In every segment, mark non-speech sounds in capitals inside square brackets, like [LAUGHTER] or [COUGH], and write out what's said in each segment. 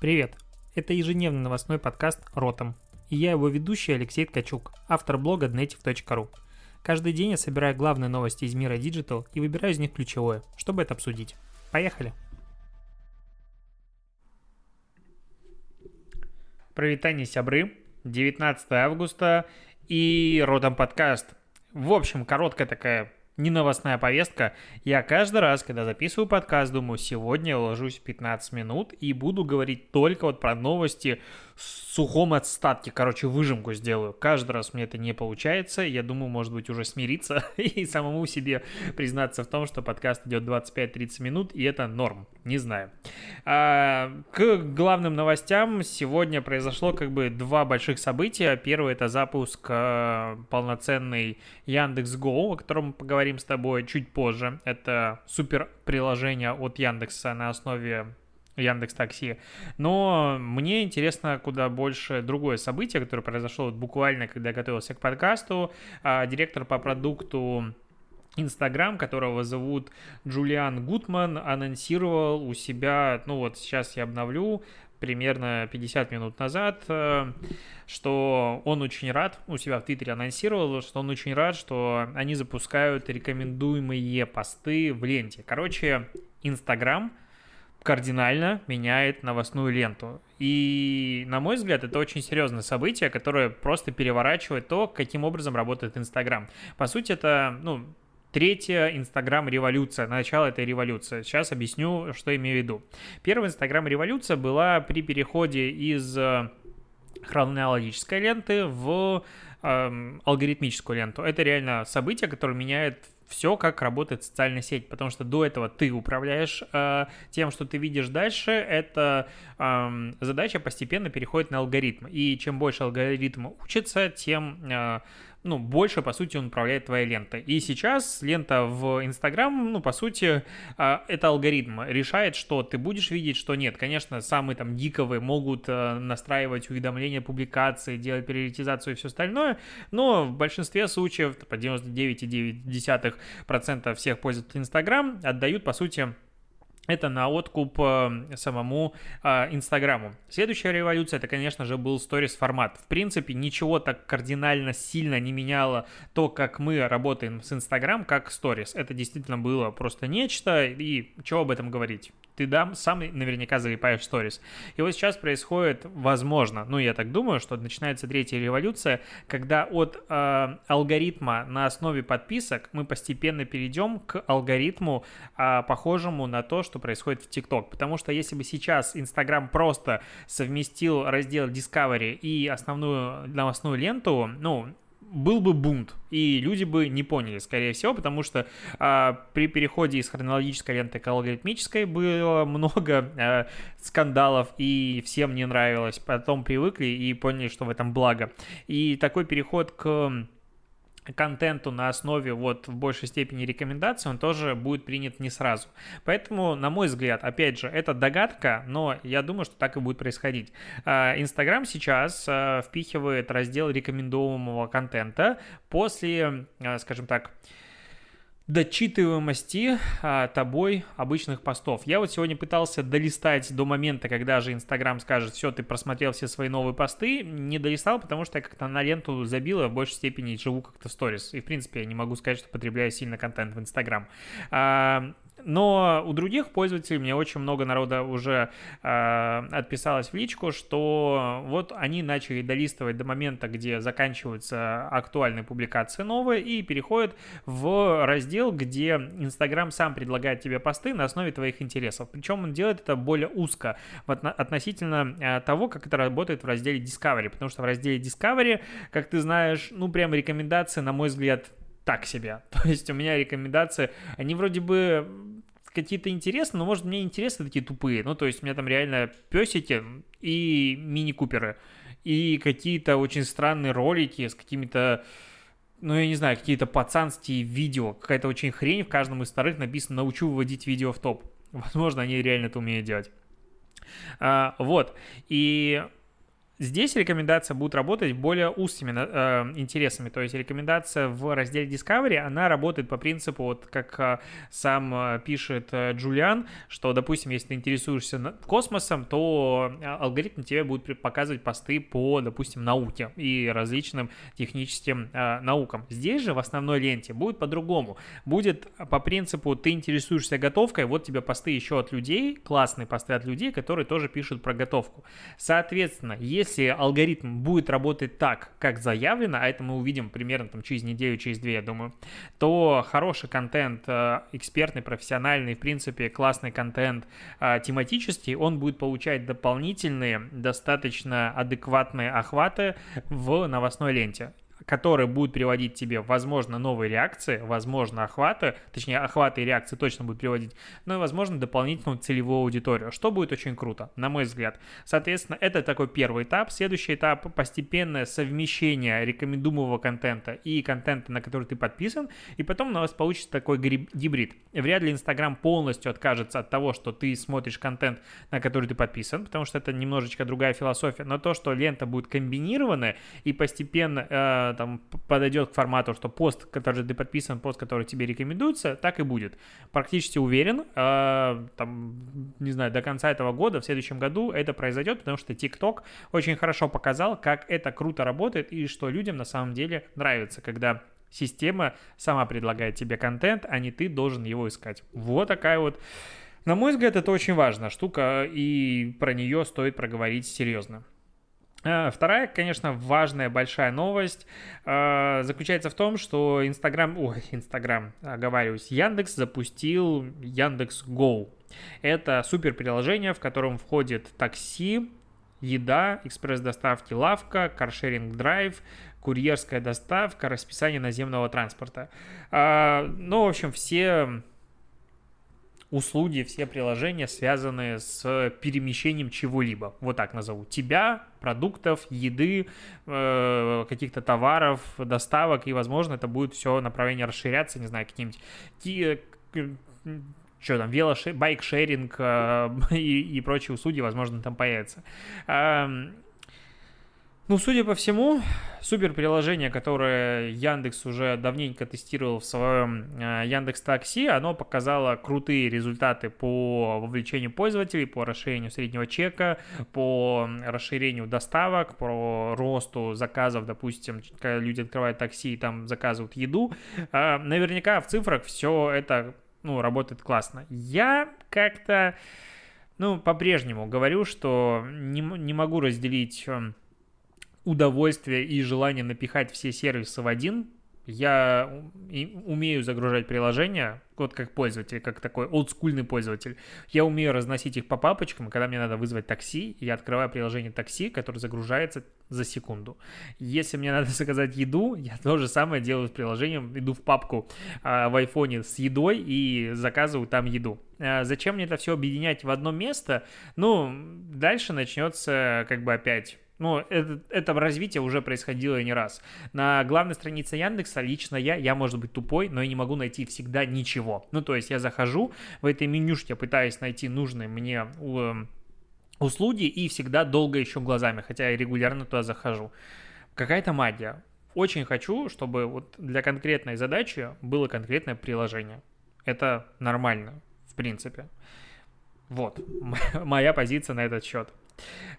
Привет! Это ежедневный новостной подкаст «Ротом». И я его ведущий Алексей Ткачук, автор блога dnetiv.ru. Каждый день я собираю главные новости из мира Digital и выбираю из них ключевое, чтобы это обсудить. Поехали! Провитание сябры, 19 августа и Ротом подкаст. В общем, короткая такая не новостная повестка. Я каждый раз, когда записываю подкаст, думаю, сегодня я уложусь в 15 минут и буду говорить только вот про новости сухом отстатке. Короче, выжимку сделаю. Каждый раз мне это не получается. Я думаю, может быть, уже смириться [LAUGHS] и самому себе признаться в том, что подкаст идет 25-30 минут, и это норм. Не знаю. А, к главным новостям сегодня произошло как бы два больших события. Первое это запуск а, полноценный Яндекс Go, о котором мы поговорим с тобой чуть позже. Это супер приложение от Яндекса на основе Яндекс Такси. Но мне интересно куда больше другое событие, которое произошло вот буквально, когда я готовился к подкасту. А, директор по продукту Инстаграм, которого зовут Джулиан Гутман, анонсировал у себя, ну вот сейчас я обновлю, примерно 50 минут назад, э, что он очень рад, у себя в Твиттере анонсировал, что он очень рад, что они запускают рекомендуемые посты в ленте. Короче, Инстаграм – кардинально меняет новостную ленту. И, на мой взгляд, это очень серьезное событие, которое просто переворачивает то, каким образом работает Инстаграм. По сути, это, ну, Третья Инстаграм-революция, начало этой революции. Сейчас объясню, что имею в виду. Первая Инстаграм-революция была при переходе из э, хронологической ленты в э, алгоритмическую ленту. Это реально событие, которое меняет все, как работает социальная сеть, потому что до этого ты управляешь э, тем, что ты видишь дальше, эта э, задача постепенно переходит на алгоритм, и чем больше алгоритм учится, тем э, ну, больше, по сути, он управляет твоей лентой. И сейчас лента в Инстаграм, ну, по сути, а, это алгоритм решает, что ты будешь видеть, что нет. Конечно, самые там гиковые могут э, настраивать уведомления публикации, делать приоритизацию и все остальное, но в большинстве случаев, по 99,9% всех пользователей Инстаграм отдают, по сути, это на откуп э, самому э, Инстаграму. Следующая революция, это, конечно же, был сторис формат. В принципе, ничего так кардинально сильно не меняло то, как мы работаем с Инстаграм, как сторис. Это действительно было просто нечто, и чего об этом говорить? ты дам, сам наверняка залипаешь в сторис. И вот сейчас происходит, возможно, ну я так думаю, что начинается третья революция, когда от э, алгоритма на основе подписок мы постепенно перейдем к алгоритму, э, похожему на то, что происходит в ТикТок. Потому что если бы сейчас Инстаграм просто совместил раздел Discovery и основную новостную ленту, ну, был бы бунт, и люди бы не поняли, скорее всего, потому что а, при переходе из хронологической ленты к алгоритмической было много а, скандалов, и всем не нравилось. Потом привыкли и поняли, что в этом благо. И такой переход к контенту на основе вот в большей степени рекомендаций, он тоже будет принят не сразу. Поэтому, на мой взгляд, опять же, это догадка, но я думаю, что так и будет происходить. А, Инстаграм сейчас а, впихивает раздел рекомендуемого контента после, а, скажем так, дочитываемости а, тобой обычных постов. Я вот сегодня пытался долистать до момента, когда же Инстаграм скажет, все, ты просмотрел все свои новые посты, не долистал, потому что я как-то на ленту забил, а в большей степени живу как-то в сторис. И, в принципе, я не могу сказать, что потребляю сильно контент в Инстаграм. А, но у других пользователей мне очень много народа уже э, отписалось в личку, что вот они начали долистывать до момента, где заканчиваются актуальные публикации новые, и переходят в раздел, где Инстаграм сам предлагает тебе посты на основе твоих интересов. Причем он делает это более узко относительно э, того, как это работает в разделе Discovery, потому что в разделе Discovery, как ты знаешь, ну прям рекомендации, на мой взгляд, так себе. [LAUGHS] То есть у меня рекомендации, они вроде бы какие-то интересные, но, может, мне интересны такие тупые. Ну, то есть у меня там реально песики и мини-куперы. И какие-то очень странные ролики с какими-то ну, я не знаю, какие-то пацанские видео, какая-то очень хрень в каждом из вторых написано «научу выводить видео в топ». [LAUGHS] Возможно, они реально это умеют делать. А, вот, и Здесь рекомендация будет работать более узкими э, интересами, то есть рекомендация в разделе Discovery, она работает по принципу, вот как э, сам э, пишет э, Джулиан, что, допустим, если ты интересуешься космосом, то э, алгоритм тебе будет показывать посты по, допустим, науке и различным техническим э, наукам. Здесь же в основной ленте будет по-другому. Будет по принципу, ты интересуешься готовкой, вот тебе посты еще от людей, классные посты от людей, которые тоже пишут про готовку. Соответственно, если если алгоритм будет работать так, как заявлено, а это мы увидим примерно там через неделю, через две, я думаю, то хороший контент, э, экспертный, профессиональный, в принципе, классный контент э, тематический, он будет получать дополнительные, достаточно адекватные охваты в новостной ленте который будет приводить тебе, возможно, новые реакции, возможно, охваты, точнее, охваты и реакции точно будут приводить, но и, возможно, дополнительную целевую аудиторию, что будет очень круто, на мой взгляд. Соответственно, это такой первый этап. Следующий этап – постепенное совмещение рекомендуемого контента и контента, на который ты подписан, и потом у нас получится такой гибрид. Вряд ли Инстаграм полностью откажется от того, что ты смотришь контент, на который ты подписан, потому что это немножечко другая философия, но то, что лента будет комбинированная и постепенно э, там подойдет к формату, что пост, который ты подписан, пост, который тебе рекомендуется, так и будет. Практически уверен, э, там, не знаю, до конца этого года, в следующем году это произойдет, потому что TikTok очень хорошо показал, как это круто работает и что людям на самом деле нравится, когда система сама предлагает тебе контент, а не ты должен его искать. Вот такая вот на мой взгляд, это очень важная штука, и про нее стоит проговорить серьезно. Э, вторая, конечно, важная большая новость э, заключается в том, что Инстаграм, ой, Инстаграм, оговариваюсь, Яндекс запустил Яндекс Go. Это супер приложение, в котором входит такси, еда, экспресс-доставки лавка, каршеринг драйв, курьерская доставка, расписание наземного транспорта. Э, ну, в общем, все услуги, все приложения, связанные с перемещением чего-либо. Вот так назову. Тебя, продуктов, еды, э, каких-то товаров, доставок, и, возможно, это будет все направление расширяться, не знаю, каким-нибудь что там, велошер, байк-шеринг э, [LAUGHS] и, и прочие услуги, возможно, там появятся. Эм, ну, судя по всему, супер приложение, которое Яндекс уже давненько тестировал в своем э, Яндекс Такси, оно показало крутые результаты по вовлечению пользователей, по расширению среднего чека, по расширению доставок, по росту заказов, допустим, когда люди открывают такси и там заказывают еду. Э, наверняка в цифрах все это ну, работает классно. Я как-то, ну, по-прежнему говорю, что не, не могу разделить эм, удовольствие и желание напихать все сервисы в один. Я умею загружать приложения, вот как пользователь, как такой олдскульный пользователь. Я умею разносить их по папочкам, когда мне надо вызвать такси, я открываю приложение такси, которое загружается за секунду. Если мне надо [LAUGHS] заказать еду, я то же самое делаю с приложением, иду в папку а, в айфоне с едой и заказываю там еду. А, зачем мне это все объединять в одно место? Ну, дальше начнется как бы опять ну, это, это развитие уже происходило не раз. На главной странице Яндекса лично я, я, может быть, тупой, но я не могу найти всегда ничего. Ну, то есть я захожу в этой менюшке, пытаюсь найти нужные мне эм, услуги и всегда долго ищу глазами, хотя я регулярно туда захожу. Какая-то магия. Очень хочу, чтобы вот для конкретной задачи было конкретное приложение. Это нормально, в принципе. Вот [LAUGHS] моя позиция на этот счет.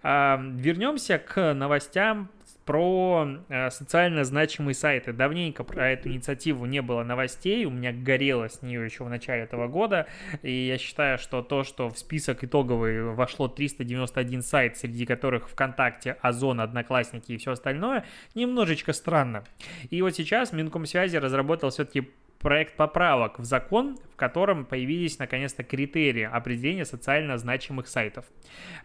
Вернемся к новостям про э, социально значимые сайты. Давненько про эту инициативу не было новостей, у меня горело с нее еще в начале этого года, и я считаю, что то, что в список итоговый вошло 391 сайт, среди которых ВКонтакте, Озон, Одноклассники и все остальное, немножечко странно. И вот сейчас Минкомсвязи разработал все-таки проект поправок в закон, в котором появились наконец-то критерии определения социально значимых сайтов.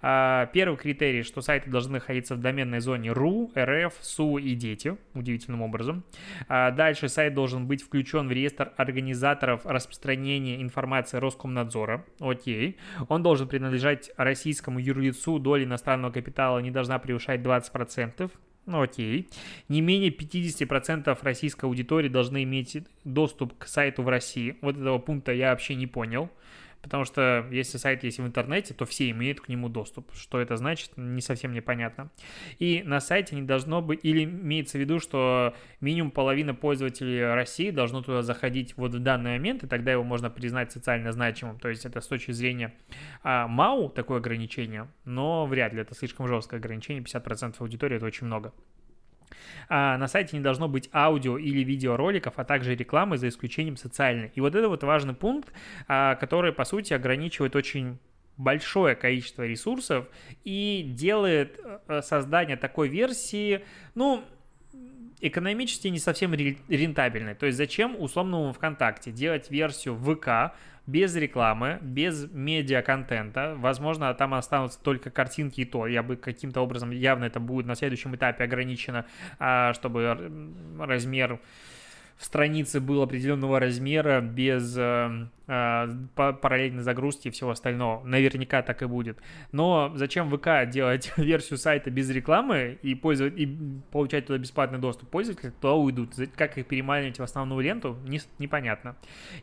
А, первый критерий, что сайты должны находиться в доменной зоне РУ, РФ, СУ и дети, удивительным образом. А, дальше сайт должен быть включен в реестр организаторов распространения информации Роскомнадзора, окей. Он должен принадлежать российскому юрлицу, доля иностранного капитала не должна превышать 20%. Ну окей. Не менее 50% российской аудитории должны иметь доступ к сайту в России. Вот этого пункта я вообще не понял. Потому что если сайт есть в интернете, то все имеют к нему доступ. Что это значит, не совсем непонятно. И на сайте не должно быть, или имеется в виду, что минимум половина пользователей России должно туда заходить вот в данный момент, и тогда его можно признать социально значимым. То есть это с точки зрения а, МАУ такое ограничение, но вряд ли это слишком жесткое ограничение, 50% аудитории это очень много. А на сайте не должно быть аудио или видеороликов, а также рекламы, за исключением социальной. И вот это вот важный пункт, а, который, по сути, ограничивает очень большое количество ресурсов и делает э, создание такой версии, ну, экономически не совсем рентабельной. То есть зачем условному ВКонтакте делать версию ВК, без рекламы, без медиа-контента. Возможно, там останутся только картинки и то. Я бы каким-то образом, явно это будет на следующем этапе ограничено, а, чтобы размер в странице был определенного размера, без э, э, параллельной загрузки и всего остального. Наверняка так и будет. Но зачем ВК делать [LAUGHS] версию сайта без рекламы и, пользовать, и получать туда бесплатный доступ? Пользователи туда уйдут. Как их переманивать в основную ленту, не, непонятно.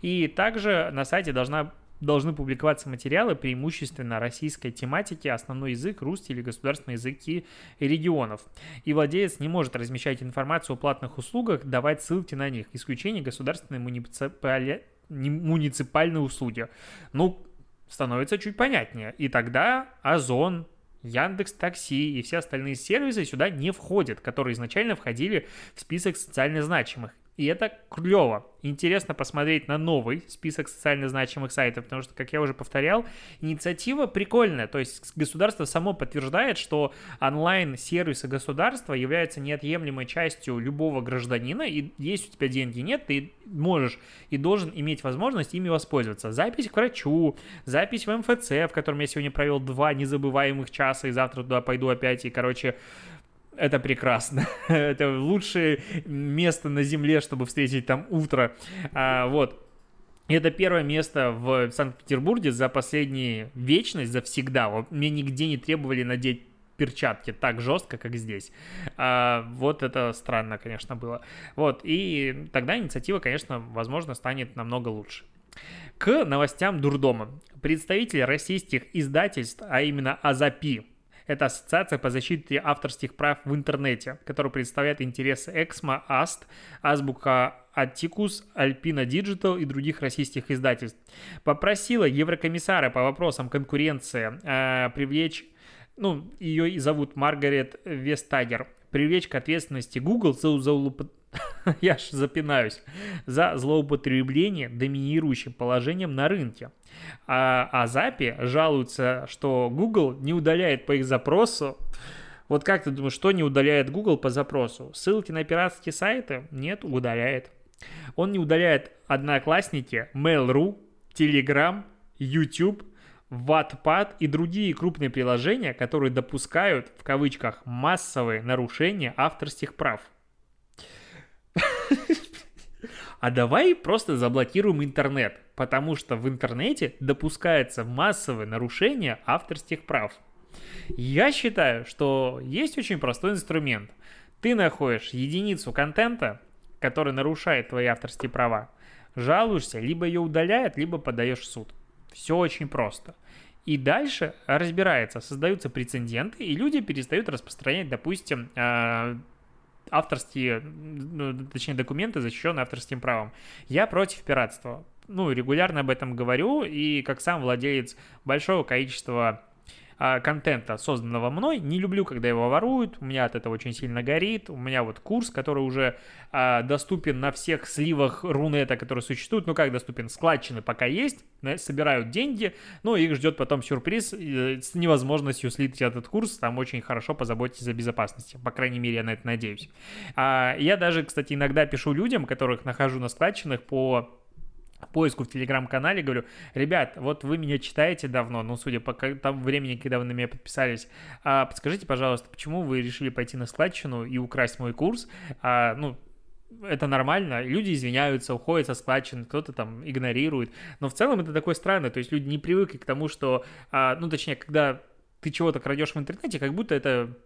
И также на сайте должна должны публиковаться материалы преимущественно российской тематики, основной язык, русский или государственные языки регионов. И владелец не может размещать информацию о платных услугах, давать ссылки на них. Исключение государственной муниципали... муниципальной услуги. Ну, становится чуть понятнее. И тогда Озон, Яндекс Такси и все остальные сервисы сюда не входят, которые изначально входили в список социально значимых. И это клево. Интересно посмотреть на новый список социально значимых сайтов, потому что, как я уже повторял, инициатива прикольная. То есть государство само подтверждает, что онлайн-сервисы государства являются неотъемлемой частью любого гражданина, и если у тебя деньги нет, ты можешь и должен иметь возможность ими воспользоваться. Запись к врачу, запись в МФЦ, в котором я сегодня провел два незабываемых часа, и завтра туда пойду опять, и, короче, это прекрасно. [LAUGHS] это лучшее место на Земле, чтобы встретить там утро. А, вот. Это первое место в Санкт-Петербурге за последние вечность, за всегда. Мне нигде не требовали надеть перчатки так жестко, как здесь. А, вот это странно, конечно, было. Вот, и тогда инициатива, конечно, возможно, станет намного лучше. К новостям дурдома. Представители российских издательств, а именно Азапи, это Ассоциация по защите авторских прав в интернете, которая представляет интересы Эксмо, Аст, Азбука Аттикус, Альпина Digital и других российских издательств. Попросила Еврокомиссара по вопросам конкуренции э, привлечь, ну, ее и зовут Маргарет Вестагер, привлечь к ответственности Google за, за [LAUGHS] я ж запинаюсь, за злоупотребление доминирующим положением на рынке. А, а Запи жалуются, что Google не удаляет по их запросу. Вот как ты думаешь, что не удаляет Google по запросу? Ссылки на пиратские сайты? Нет, удаляет. Он не удаляет Одноклассники, Mail.ru, Telegram, YouTube, Wattpad и другие крупные приложения, которые допускают, в кавычках, массовые нарушения авторских прав. [LAUGHS] А давай просто заблокируем интернет, потому что в интернете допускается массовое нарушение авторских прав. Я считаю, что есть очень простой инструмент. Ты находишь единицу контента, который нарушает твои авторские права, жалуешься, либо ее удаляют, либо подаешь в суд. Все очень просто. И дальше разбирается, создаются прецеденты, и люди перестают распространять, допустим, а, авторские, ну, точнее, документы, защищенные авторским правом. Я против пиратства. Ну, регулярно об этом говорю, и как сам владелец большого количества а, контента, созданного мной. Не люблю, когда его воруют, у меня от этого очень сильно горит. У меня вот курс, который уже а, доступен на всех сливах Рунета, которые существуют. Ну как доступен? Складчины пока есть, собирают деньги, но их ждет потом сюрприз э, с невозможностью слить этот курс. Там очень хорошо позаботьтесь о безопасности. По крайней мере, я на это надеюсь. А, я даже, кстати, иногда пишу людям, которых нахожу на складчинах по поиску в телеграм-канале, говорю, ребят, вот вы меня читаете давно, ну, судя по тому времени, когда вы на меня подписались, а, подскажите, пожалуйста, почему вы решили пойти на складчину и украсть мой курс? А, ну, это нормально, люди извиняются, уходят со складчины, кто-то там игнорирует, но в целом это такое странное, то есть люди не привыкли к тому, что, а, ну, точнее, когда ты чего-то крадешь в интернете, как будто это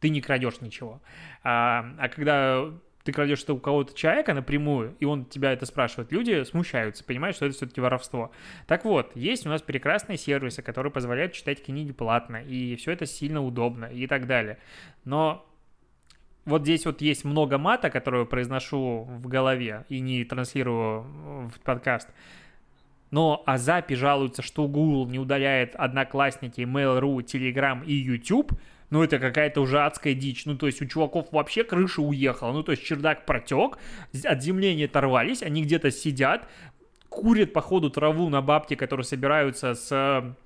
ты не крадешь ничего. А, а когда ты крадешь что у кого-то человека напрямую, и он тебя это спрашивает, люди смущаются, понимают, что это все-таки воровство. Так вот, есть у нас прекрасные сервисы, которые позволяют читать книги платно, и все это сильно удобно и так далее. Но вот здесь вот есть много мата, которую произношу в голове и не транслирую в подкаст. Но Азапи жалуются, что Google не удаляет Одноклассники, Mail.ru, Telegram и YouTube. Ну, это какая-то уже адская дичь. Ну, то есть у чуваков вообще крыша уехала. Ну, то есть чердак протек, от земли не оторвались, они где-то сидят, курят, походу, траву на бабки, которые собираются с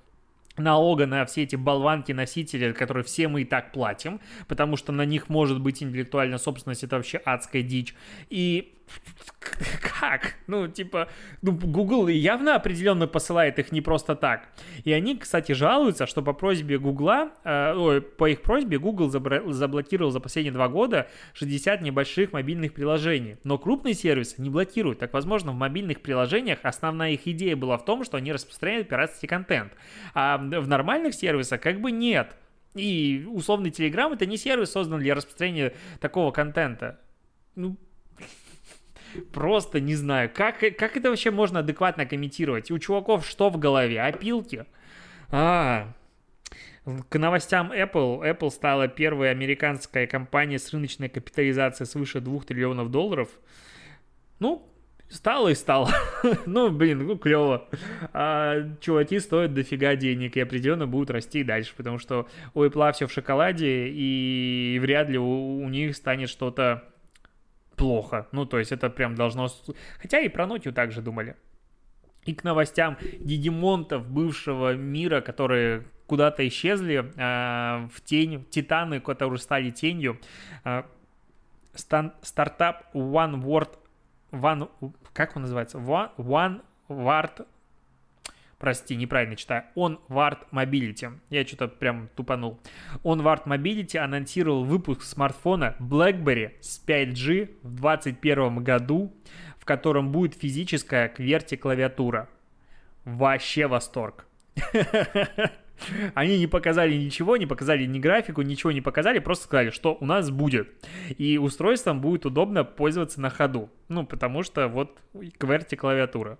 налога на все эти болванки-носители, которые все мы и так платим, потому что на них может быть интеллектуальная собственность, это вообще адская дичь. И [LAUGHS] как? Ну, типа, ну, Google явно определенно посылает их не просто так. И они, кстати, жалуются, что по просьбе Google, э, ой, по их просьбе Google забра- заблокировал за последние два года 60 небольших мобильных приложений. Но крупные сервисы не блокируют. Так, возможно, в мобильных приложениях основная их идея была в том, что они распространяют пиратский контент. А в нормальных сервисах как бы нет. И условный Telegram это не сервис создан для распространения такого контента. Ну, Просто не знаю, как, как это вообще можно адекватно комментировать? У чуваков что в голове? Опилки? А, к новостям Apple. Apple стала первой американской компанией с рыночной капитализацией свыше 2 триллионов долларов. Ну, стало и стало. [LAUGHS] ну, блин, ну, клево. А, чуваки стоят дофига денег и определенно будут расти дальше, потому что у Apple все в шоколаде, и вряд ли у, у них станет что-то плохо. Ну, то есть это прям должно... Хотя и про Нотию также думали. И к новостям гегемонтов бывшего мира, которые куда-то исчезли э, в тень, титаны, которые стали тенью. Э, стан, стартап One Word, One, как он называется? One, One Word прости, неправильно читаю, OnWard Mobility. Я что-то прям тупанул. OnWard Mobility анонсировал выпуск смартфона BlackBerry с 5G в 2021 году, в котором будет физическая QWERTY-клавиатура. Вообще восторг. [LAUGHS] Они не показали ничего, не показали ни графику, ничего не показали, просто сказали, что у нас будет. И устройством будет удобно пользоваться на ходу. Ну, потому что вот QWERTY клавиатура.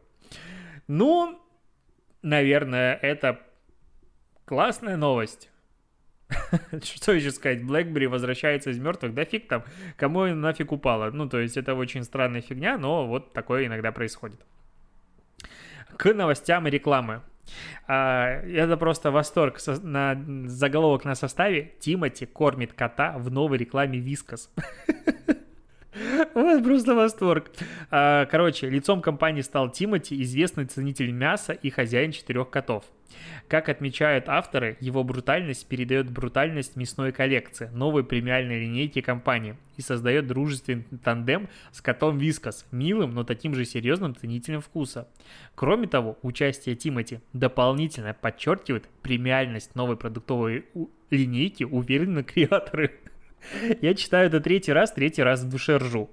Ну, наверное, это классная новость. [LAUGHS] Что еще сказать? BlackBerry возвращается из мертвых. Да фиг там, кому нафиг упало. Ну, то есть это очень странная фигня, но вот такое иногда происходит. К новостям и рекламы. А, это просто восторг. На заголовок на составе Тимати кормит кота в новой рекламе Вискас. [LAUGHS] [LAUGHS] Вот просто восторг. А, короче, лицом компании стал Тимати, известный ценитель мяса и хозяин четырех котов. Как отмечают авторы, его брутальность передает брутальность мясной коллекции, новой премиальной линейки компании, и создает дружественный тандем с котом Вискас, милым, но таким же серьезным ценителем вкуса. Кроме того, участие Тимати дополнительно подчеркивает премиальность новой продуктовой линейки, уверены [LAUGHS] креаторы. Я читаю это третий раз, третий раз в душе ржу.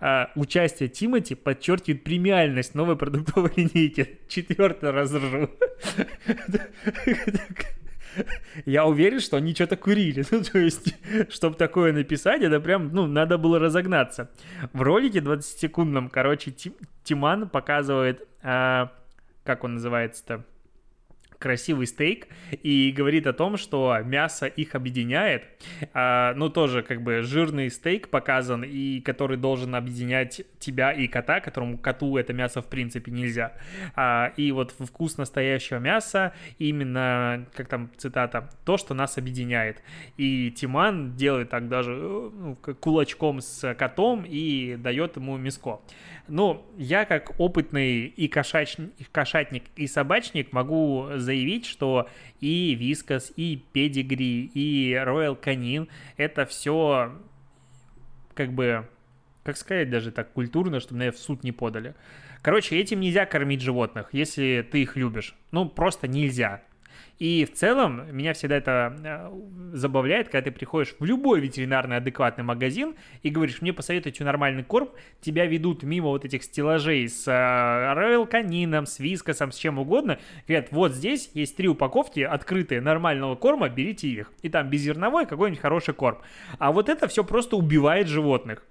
А, участие Тимати подчеркивает премиальность новой продуктовой [LAUGHS] линейки. Четвертый раз ржу. Я уверен, что они что-то курили. Ну, то есть, чтобы такое написать, это прям, ну, надо было разогнаться. В ролике 20-секундном, короче, Тиман показывает, а, как он называется-то, красивый стейк и говорит о том, что мясо их объединяет. А, ну, тоже как бы жирный стейк показан, и который должен объединять тебя и кота, которому коту это мясо в принципе нельзя. А, и вот вкус настоящего мяса, именно, как там цитата, то, что нас объединяет. И Тиман делает так даже ну, кулачком с котом и дает ему мяско. Ну, я как опытный и кошачник, кошатник, и собачник могу заявить, что и Вискас, и Педигри, и Royal Canin — это все как бы, как сказать даже так культурно, чтобы меня в суд не подали. Короче, этим нельзя кормить животных, если ты их любишь. Ну, просто нельзя. И в целом меня всегда это э, забавляет, когда ты приходишь в любой ветеринарный адекватный магазин и говоришь, мне посоветуйте нормальный корм, тебя ведут мимо вот этих стеллажей с Royal Canin, с Вискосом, с чем угодно, говорят, вот здесь есть три упаковки открытые нормального корма, берите их. И там беззерновой какой-нибудь хороший корм. А вот это все просто убивает животных.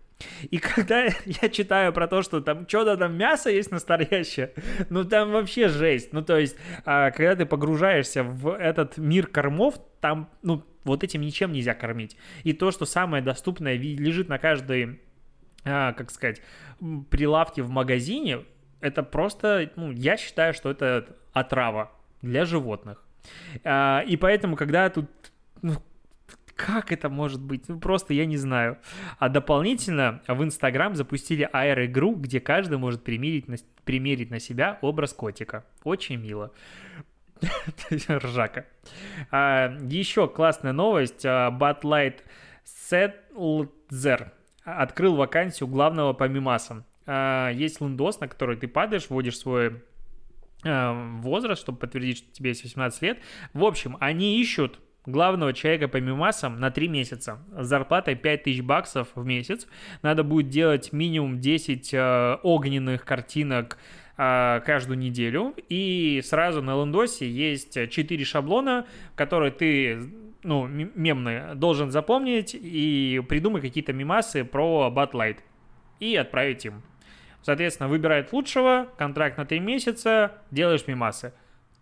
И когда [LAUGHS] я читаю про то, что там что-то там мясо есть настоящее, [LAUGHS] ну там вообще жесть. Ну то есть, а, когда ты погружаешься в этот мир кормов, там, ну, вот этим ничем нельзя кормить. И то, что самое доступное лежит на каждой, а, как сказать, прилавке в магазине, это просто, ну, я считаю, что это отрава для животных. А, и поэтому, когда тут ну, как это может быть? Ну, просто я не знаю. А дополнительно в Инстаграм запустили AR-игру, где каждый может примерить на, примерить на себя образ котика. Очень мило. [LAUGHS] Ржака. А, еще классная новость. Light Settler открыл вакансию главного по мимасам. А, есть лендос, на который ты падаешь, вводишь свой а, возраст, чтобы подтвердить, что тебе есть 18 лет. В общем, они ищут главного человека по мимасам на 3 месяца с зарплатой 5000 баксов в месяц. Надо будет делать минимум 10 э, огненных картинок э, каждую неделю. И сразу на лендосе есть 4 шаблона, которые ты ну, мемные, должен запомнить и придумать какие-то мимасы про Батлайт и отправить им. Соответственно, выбирает лучшего, контракт на 3 месяца, делаешь мимасы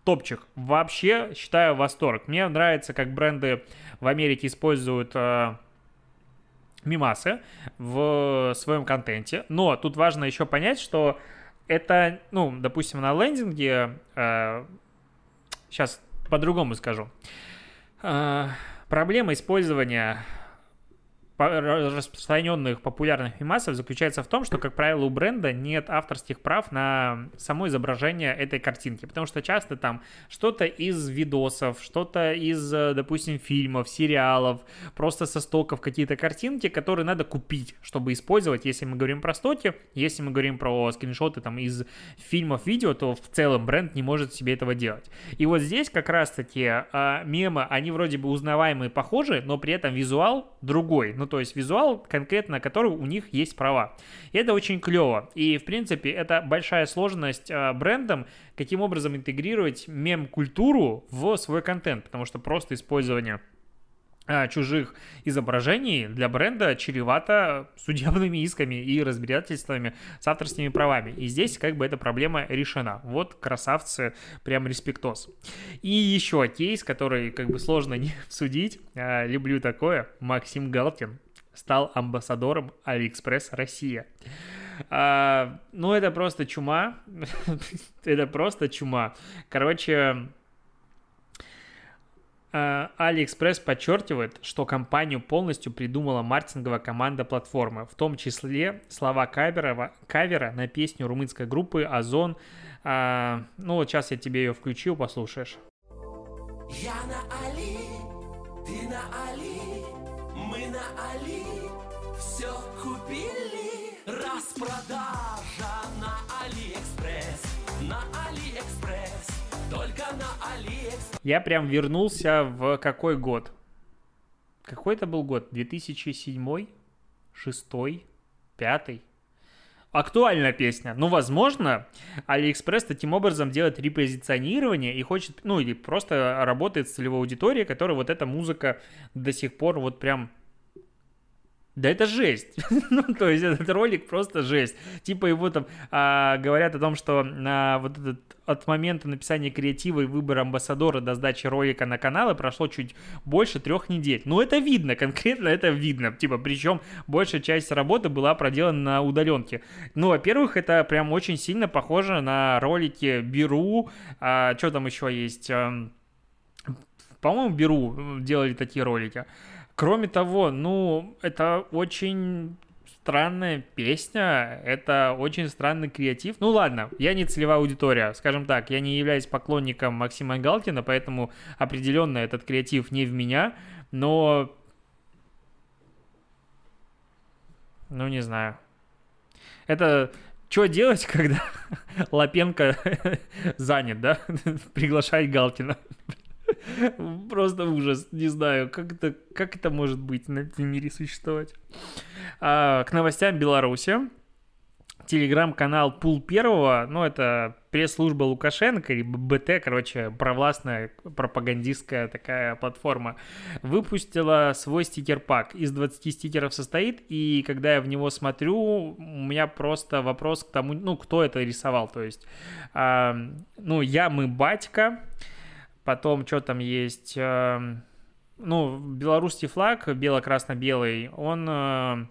топчик. Вообще, считаю, восторг. Мне нравится, как бренды в Америке используют э, мимасы в своем контенте. Но тут важно еще понять, что это, ну, допустим, на лендинге, э, сейчас по-другому скажу. Э, проблема использования распространенных популярных мемасов заключается в том, что, как правило, у бренда нет авторских прав на само изображение этой картинки, потому что часто там что-то из видосов, что-то из, э, допустим, фильмов, сериалов, просто со стоков какие-то картинки, которые надо купить, чтобы использовать, если мы говорим про стоки, если мы говорим про скриншоты там из фильмов, видео, то в целом бренд не может себе этого делать. И вот здесь как раз-таки э, мемы, они вроде бы узнаваемые, похожи, но при этом визуал другой, ну то есть визуал конкретно, который у них есть права. И это очень клево. И в принципе это большая сложность э, брендам, каким образом интегрировать мем-культуру в свой контент, потому что просто использование а, чужих изображений для бренда чревато судебными исками и разбирательствами с авторскими правами. И здесь как бы эта проблема решена. Вот красавцы, прям респектос. И еще кейс, который как бы сложно [LAUGHS] не обсудить, а, люблю такое, Максим Галкин стал амбассадором Алиэкспресс Россия. А, ну, это просто чума. [LAUGHS] это просто чума. Короче, AliExpress а, подчеркивает, что компанию полностью придумала маркетинговая команда платформы, в том числе слова кавера, кавера на песню румынской группы Озон. А, ну вот сейчас я тебе ее включил, послушаешь. Я на Али, ты на Али, мы на Али, все купили, распродажа Я прям вернулся в какой год? Какой это был год? 2007? 6? 5? Актуальная песня. Ну, возможно, Алиэкспресс таким образом делает репозиционирование и хочет, ну, или просто работает с целевой аудиторией, которая вот эта музыка до сих пор вот прям да это жесть. [LAUGHS] ну, то есть этот ролик просто жесть. Типа его там а, говорят о том, что на вот этот от момента написания креатива и выбора амбассадора до сдачи ролика на каналы прошло чуть больше трех недель. Ну, это видно, [LAUGHS] конкретно это видно. Типа, причем большая часть работы была проделана на удаленке. Ну, во-первых, это прям очень сильно похоже на ролики Беру. А, что там еще есть? По-моему, Беру делали такие ролики. Кроме того, ну, это очень странная песня, это очень странный креатив. Ну ладно, я не целевая аудитория, скажем так, я не являюсь поклонником Максима Галкина, поэтому определенно этот креатив не в меня, но... Ну, не знаю. Это что делать, [LAUGHS] когда Лапенко [LAUGHS] занят, да? [LAUGHS] Приглашать Галкина. [LAUGHS] Просто ужас, не знаю, как это, как это может быть на этом мире существовать. А, к новостям Беларуси. телеграм-канал Пул Первого, ну, это пресс-служба Лукашенко или БТ, короче, провластная пропагандистская такая платформа, выпустила свой стикер-пак. Из 20 стикеров состоит, и когда я в него смотрю, у меня просто вопрос к тому, ну, кто это рисовал, то есть, э, ну, я, мы, батька, потом, что там есть... Э, ну, белорусский флаг бело-красно-белый, он э,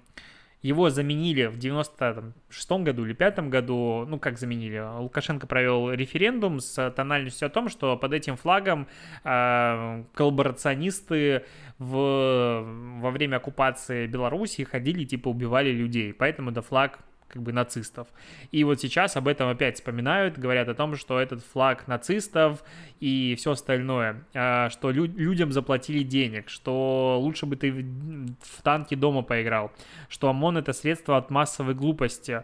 его заменили в 96-м году или 5 году, ну как заменили, Лукашенко провел референдум с тональностью о том, что под этим флагом э, коллаборационисты в, во время оккупации Беларуси ходили, типа убивали людей, поэтому это флаг как бы нацистов. И вот сейчас об этом опять вспоминают, говорят о том, что этот флаг нацистов и все остальное, а, что лю- людям заплатили денег, что лучше бы ты в танки дома поиграл, что ОМОН это средство от массовой глупости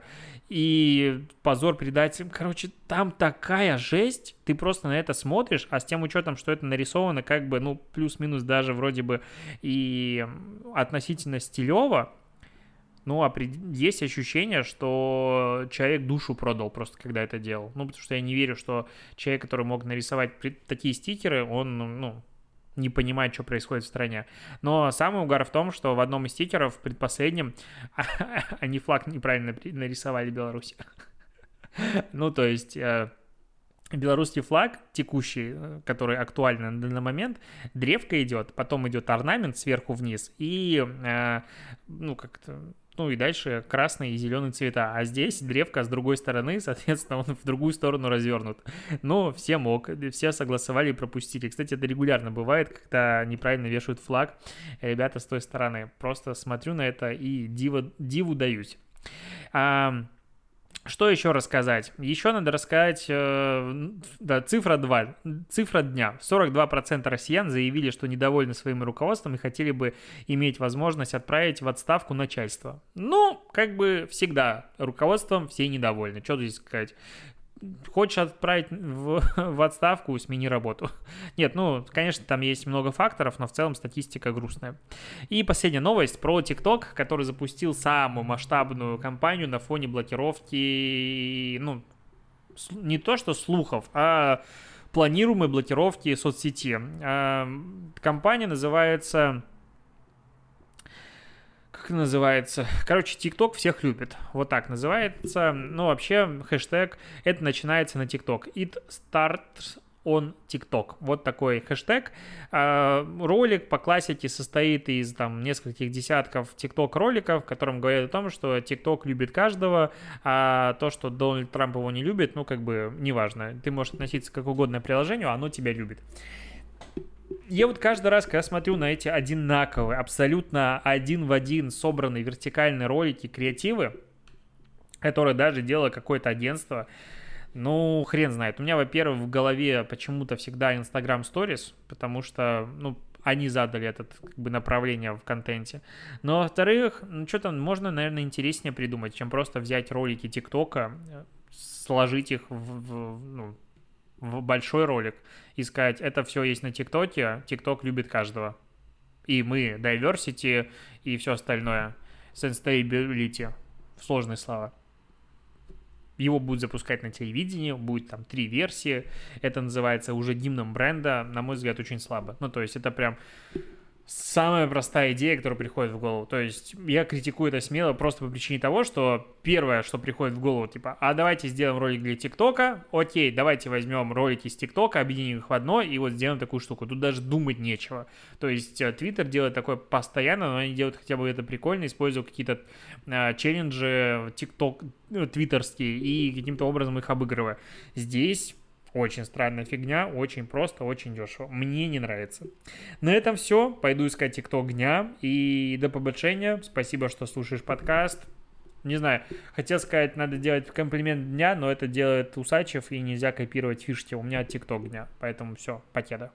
и позор предателям. Короче, там такая жесть, ты просто на это смотришь, а с тем учетом, что это нарисовано как бы, ну, плюс-минус даже вроде бы и относительно стилево, ну, а есть ощущение, что человек душу продал просто, когда это делал. Ну, потому что я не верю, что человек, который мог нарисовать такие стикеры, он, ну, не понимает, что происходит в стране. Но самый угар в том, что в одном из стикеров, предпоследнем, [LAUGHS] они флаг неправильно нарисовали Беларуси. [LAUGHS] Ну, то есть э, белорусский флаг текущий, э, который актуальный на данный момент, древка идет, потом идет орнамент сверху вниз и, э, ну, как-то ну и дальше красный и зеленый цвета. А здесь древко с другой стороны, [LAUGHS] соответственно, он в другую сторону развернут. Но все мог, все согласовали и пропустили. Кстати, это регулярно бывает, когда неправильно вешают флаг ребята с той стороны. Просто смотрю на это и диву, диву даюсь. Что еще рассказать? Еще надо рассказать, э, да, цифра 2, цифра дня. 42% россиян заявили, что недовольны своим руководством и хотели бы иметь возможность отправить в отставку начальство. Ну, как бы всегда, руководством все недовольны. Что здесь сказать? Хочешь отправить в, [LAUGHS] в отставку, смени работу. [LAUGHS] Нет, ну, конечно, там есть много факторов, но в целом статистика грустная. И последняя новость про TikTok, который запустил самую масштабную кампанию на фоне блокировки, ну, не то что слухов, а планируемой блокировки соцсети. А, компания называется как называется? Короче, TikTok всех любит. Вот так называется. Ну, вообще, хэштег, это начинается на TikTok. It starts on TikTok. Вот такой хэштег. А, ролик по классике состоит из там нескольких десятков TikTok роликов, в котором говорят о том, что TikTok любит каждого, а то, что Дональд Трамп его не любит, ну, как бы, неважно. Ты можешь относиться как угодно к приложению, а оно тебя любит я вот каждый раз, когда смотрю на эти одинаковые, абсолютно один в один собранные вертикальные ролики, креативы, которые даже делало какое-то агентство, ну, хрен знает. У меня, во-первых, в голове почему-то всегда Instagram Stories, потому что, ну, они задали это как бы направление в контенте. Но, во-вторых, ну, что-то можно, наверное, интереснее придумать, чем просто взять ролики ТикТока, сложить их в, в, ну, в большой ролик и сказать, это все есть на ТикТоке, ТикТок любит каждого. И мы, diversity и все остальное. Sustainability. Сложные слова. Его будут запускать на телевидении, будет там три версии. Это называется уже гимном бренда. На мой взгляд, очень слабо. Ну, то есть это прям самая простая идея, которая приходит в голову. То есть я критикую это смело просто по причине того, что первое, что приходит в голову, типа, а давайте сделаем ролик для ТикТока, окей, давайте возьмем ролики с ТикТока, объединим их в одно и вот сделаем такую штуку. Тут даже думать нечего. То есть э, Твиттер делает такое постоянно, но они делают хотя бы это прикольно, используя какие-то э, челленджи ТикТок, ну, твиттерские и каким-то образом их обыгрывая. Здесь очень странная фигня, очень просто, очень дешево. Мне не нравится. На этом все. Пойду искать тикток дня. И до побольшения. Спасибо, что слушаешь подкаст. Не знаю, хотел сказать, надо делать комплимент дня, но это делает Усачев, и нельзя копировать фишки. У меня тикток дня. Поэтому все, покеда.